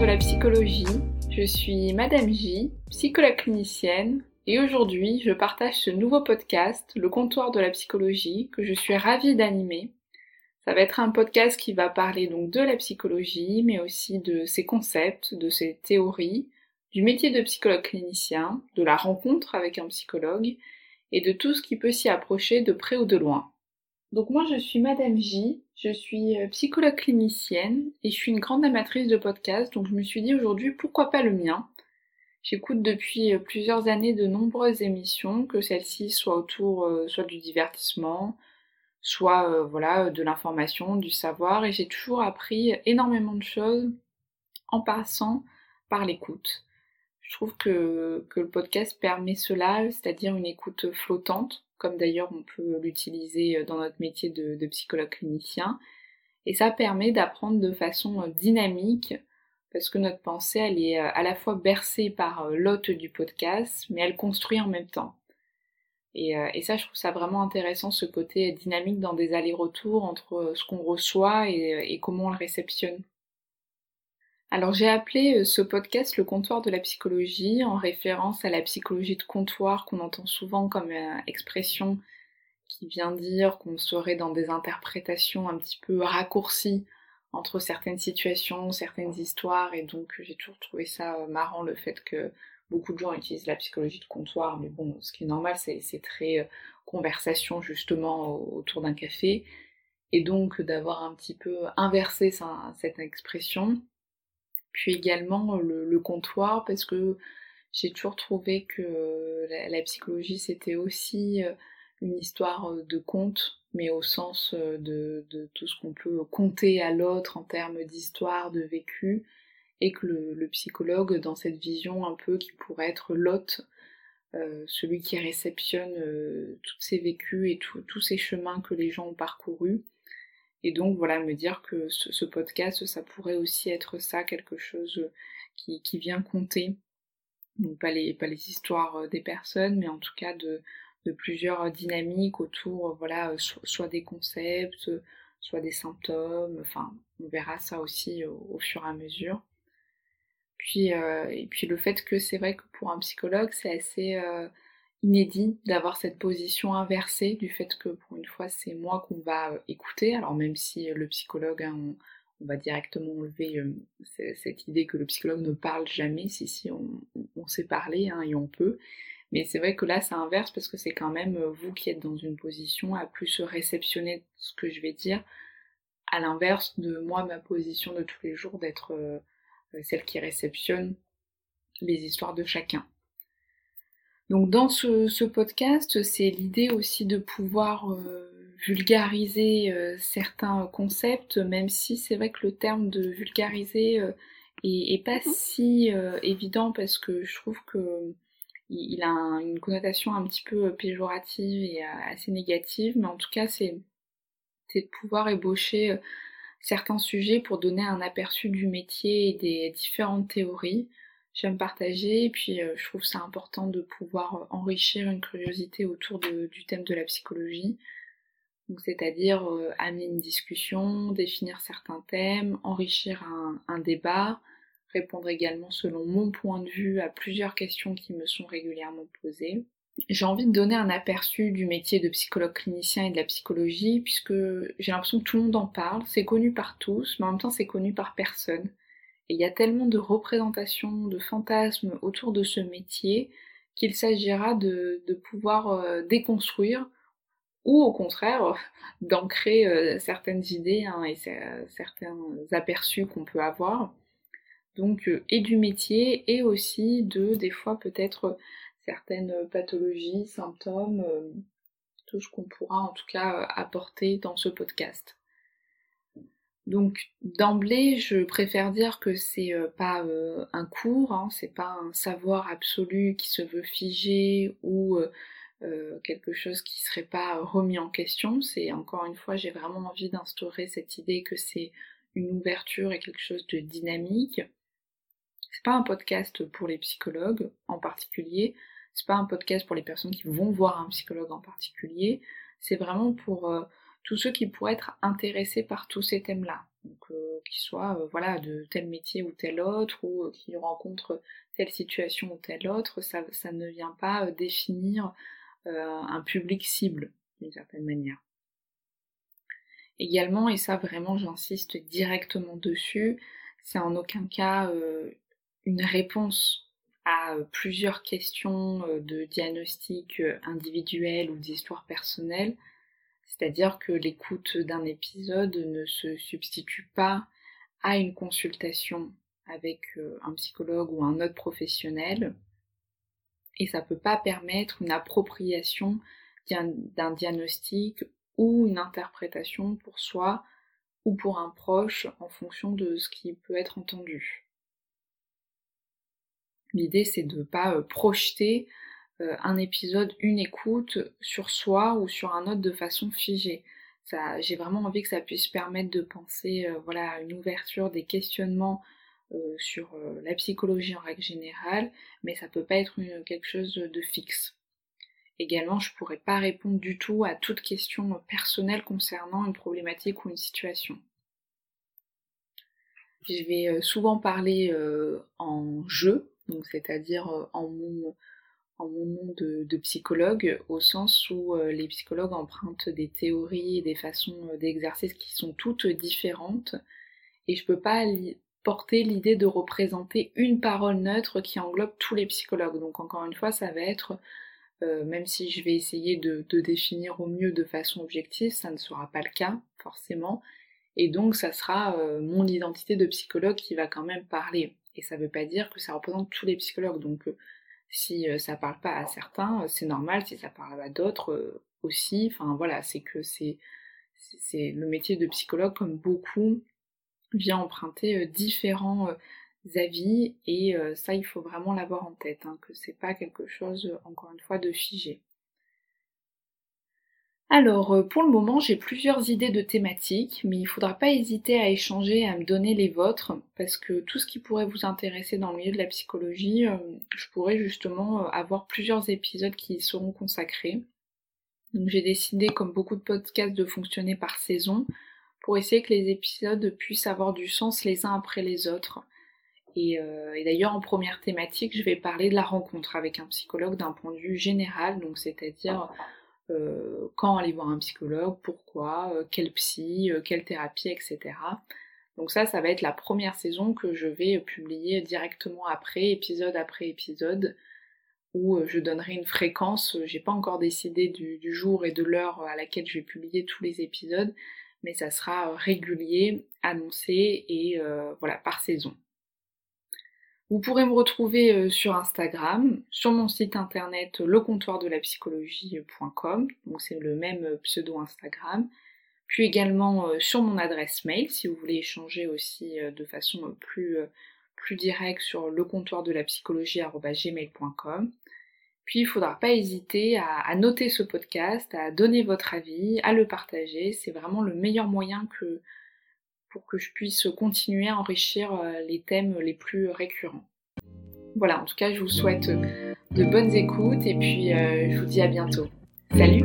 la psychologie. Je suis Madame J, psychologue clinicienne, et aujourd'hui je partage ce nouveau podcast, Le comptoir de la psychologie, que je suis ravie d'animer. Ça va être un podcast qui va parler donc de la psychologie, mais aussi de ses concepts, de ses théories, du métier de psychologue clinicien, de la rencontre avec un psychologue, et de tout ce qui peut s'y approcher de près ou de loin. Donc moi je suis Madame J, je suis euh, psychologue clinicienne et je suis une grande amatrice de podcasts, donc je me suis dit aujourd'hui pourquoi pas le mien? J'écoute depuis euh, plusieurs années de nombreuses émissions, que celles-ci soient autour euh, soit du divertissement, soit voilà de l'information, du savoir, et j'ai toujours appris énormément de choses en passant par l'écoute. Je trouve que, que le podcast permet cela, c'est-à-dire une écoute flottante, comme d'ailleurs on peut l'utiliser euh, dans notre métier de, psychologue clinicien. Et ça permet d'apprendre de façon euh, dynamique, parce que notre pensée, elle est euh, à la fois bercée par l'hôte du podcast, mais elle construit en même temps. Et, ça, je trouve ça vraiment intéressant, ce côté dynamique dans des allers-retours entre ce qu'on reçoit et comment on le réceptionne. Alors j'ai appelé euh, ce podcast le comptoir de la psychologie en référence à la psychologie de comptoir qu'on entend souvent comme euh, expression qui vient dire qu'on serait dans des interprétations un petit peu raccourcies entre certaines situations, certaines histoires, et donc j'ai toujours trouvé ça euh, marrant le fait que beaucoup de gens utilisent la psychologie de comptoir, mais bon, ce qui est normal, c'est très conversation justement autour d'un café, et donc d'avoir un petit peu inversé cette expression puis également le, comptoir parce que j'ai toujours trouvé que la, psychologie c'était aussi euh, une histoire euh, de conte, mais au sens euh, de, tout ce qu'on peut compter à l'autre en termes d'histoire, de vécu, et que le, psychologue, dans cette vision un peu qui pourrait être l'hôte, celui qui réceptionne tous ces vécus et tous ces chemins que les gens ont parcourus, et donc voilà, me dire que ce, podcast, ça pourrait aussi être ça, quelque chose qui, qui vient compter. Pas les, pas les histoires euh, des personnes, mais en tout cas de, de plusieurs dynamiques autour, voilà, soit des concepts, soit des symptômes, enfin on verra ça aussi au, fur et à mesure. Puis, euh, et puis le fait que c'est vrai que pour un psychologue, c'est assez euh, inédit d'avoir cette position inversée du fait que pour une fois c'est moi qu'on va euh, écouter, alors même si le psychologue, hein, on, va directement enlever euh, cette idée que le psychologue ne parle jamais, si si on, sait parler hein, et on peut, mais c'est vrai que là c'est inverse parce que c'est quand même euh, vous qui êtes dans une position à plus réceptionner ce que je vais dire, à l'inverse de moi ma position de tous les jours d'être celle qui réceptionne les histoires de chacun. Donc dans ce, podcast, c'est l'idée aussi de pouvoir euh, vulgariser euh, certains concepts, même si c'est vrai que le terme de vulgariser euh, est, pas mmh. si évident parce que je trouve que il a une connotation un petit peu péjorative et assez négative, mais en tout cas c'est de pouvoir ébaucher certains sujets pour donner un aperçu du métier et des différentes théories j'aime partager et puis euh, je trouve ça important de pouvoir euh, enrichir une curiosité autour du thème de la psychologie. C'est-à-dire euh, amener une discussion, définir certains thèmes, enrichir un, débat, répondre également selon mon point de vue à plusieurs questions qui me sont régulièrement posées. J'ai envie de donner un aperçu du métier de psychologue clinicien et de la psychologie puisque j'ai l'impression que tout le monde en parle, c'est connu par tous, mais en même temps c'est connu par personne. Et il y a tellement de représentations, de fantasmes autour de ce métier qu'il s'agira de, pouvoir euh, déconstruire ou au contraire d'ancrer euh, certaines idées hein, et certains aperçus qu'on peut avoir. Donc euh, et du métier et aussi de des fois peut-être certaines pathologies, symptômes, tout ce qu'on pourra en tout cas apporter dans ce podcast. Donc d'emblée, je préfère dire que c'est euh, pas euh, un cours, hein, c'est pas un savoir absolu qui se veut figé ou euh, quelque chose qui serait pas remis en question. C'est encore une fois, j'ai vraiment envie d'instaurer cette idée que c'est une ouverture et quelque chose de dynamique. C'est pas un podcast pour les psychologues en particulier, c'est pas un podcast pour les personnes qui vont voir un psychologue en particulier, c'est vraiment pour tous ceux qui pourraient être intéressés par tous ces thèmes-là. Donc qu'il soit voilà de tel métier ou tel autre, ou qu'il rencontre telle situation ou telle autre, ça, ça ne vient pas définir un public cible d'une certaine manière. Également, et ça vraiment j'insiste directement dessus, c'est en aucun cas euh, une réponse à euh, plusieurs questions euh, de diagnostic individuel ou d'histoire personnelle. C'est-à-dire que l'écoute d'un épisode ne se substitue pas à une consultation avec un psychologue ou un autre professionnel et ça peut pas permettre une appropriation d'un diagnostic ou une interprétation pour soi ou pour un proche en fonction de ce qui peut être entendu. L'idée c'est de ne pas euh, projeter euh, un épisode, une écoute sur soi ou sur un autre de façon figée. J'ai vraiment envie que ça puisse permettre de penser euh, voilà, une ouverture des questionnements sur la psychologie en règle générale, mais ça peut pas être quelque chose de fixe. Également, je pourrais pas répondre du tout à toute question personnelle concernant une problématique ou une situation. Je vais euh, souvent parler euh, en jeu, donc c'est-à-dire euh, en mon, mon nom de, psychologue, au sens où les psychologues empruntent des théories et des façons d'exercice qui sont toutes différentes, et je peux pas porter l'idée de représenter une parole neutre qui englobe tous les psychologues. Donc encore une fois, ça va être euh, même si je vais essayer de, définir au mieux de façon objective, ça ne sera pas le cas, forcément. Et donc, ça sera euh, mon identité de psychologue qui va quand même parler. Et ça ne veut pas dire que ça représente tous les psychologues. Donc, euh, si ça parle pas à certains, c'est normal. Si ça parle à d'autres aussi. Enfin, voilà, c'est que c'est le métier de psychologue, comme beaucoup, vient emprunter différents avis et euh, ça il faut vraiment l'avoir en tête, hein, que c'est pas quelque chose encore une fois de figé. Alors euh, pour le moment j'ai plusieurs idées de thématiques, mais il faudra pas hésiter à échanger, à me donner les vôtres, parce que tout ce qui pourrait vous intéresser dans le milieu de la psychologie, euh, je pourrais justement avoir plusieurs épisodes qui y seront consacrés. Donc j'ai décidé, comme beaucoup de podcasts, de fonctionner par saison, pour essayer que les épisodes puissent avoir du sens les uns après les autres. Euh, et, d'ailleurs, en première thématique, je vais parler de la rencontre avec un psychologue d'un point de vue général, donc c'est-à-dire euh, quand aller voir un psychologue, pourquoi, euh, quel psy, quelle thérapie, etc. Donc ça, ça va être la première saison que je vais publier directement après, épisode après épisode, où je donnerai une fréquence. J'ai pas encore décidé du jour et de l'heure à laquelle je vais publier tous les épisodes, mais ça sera régulier, annoncé et voilà par saison. Vous pourrez me retrouver euh, sur Instagram, sur mon site internet lecomptoirdelaPsychologie.com, donc c'est le même euh, pseudo Instagram, puis également euh, sur mon adresse mail si vous voulez échanger aussi de façon plus, plus directe sur lecomptoirdelaPsychologie.gmail.com. Puis il ne faudra pas hésiter à, noter ce podcast, à donner votre avis, à le partager. C'est vraiment le meilleur moyen que, pour que je puisse continuer à enrichir euh, les thèmes les plus récurrents. Voilà, en tout cas, je vous souhaite de bonnes écoutes et puis euh, je vous dis à bientôt. Salut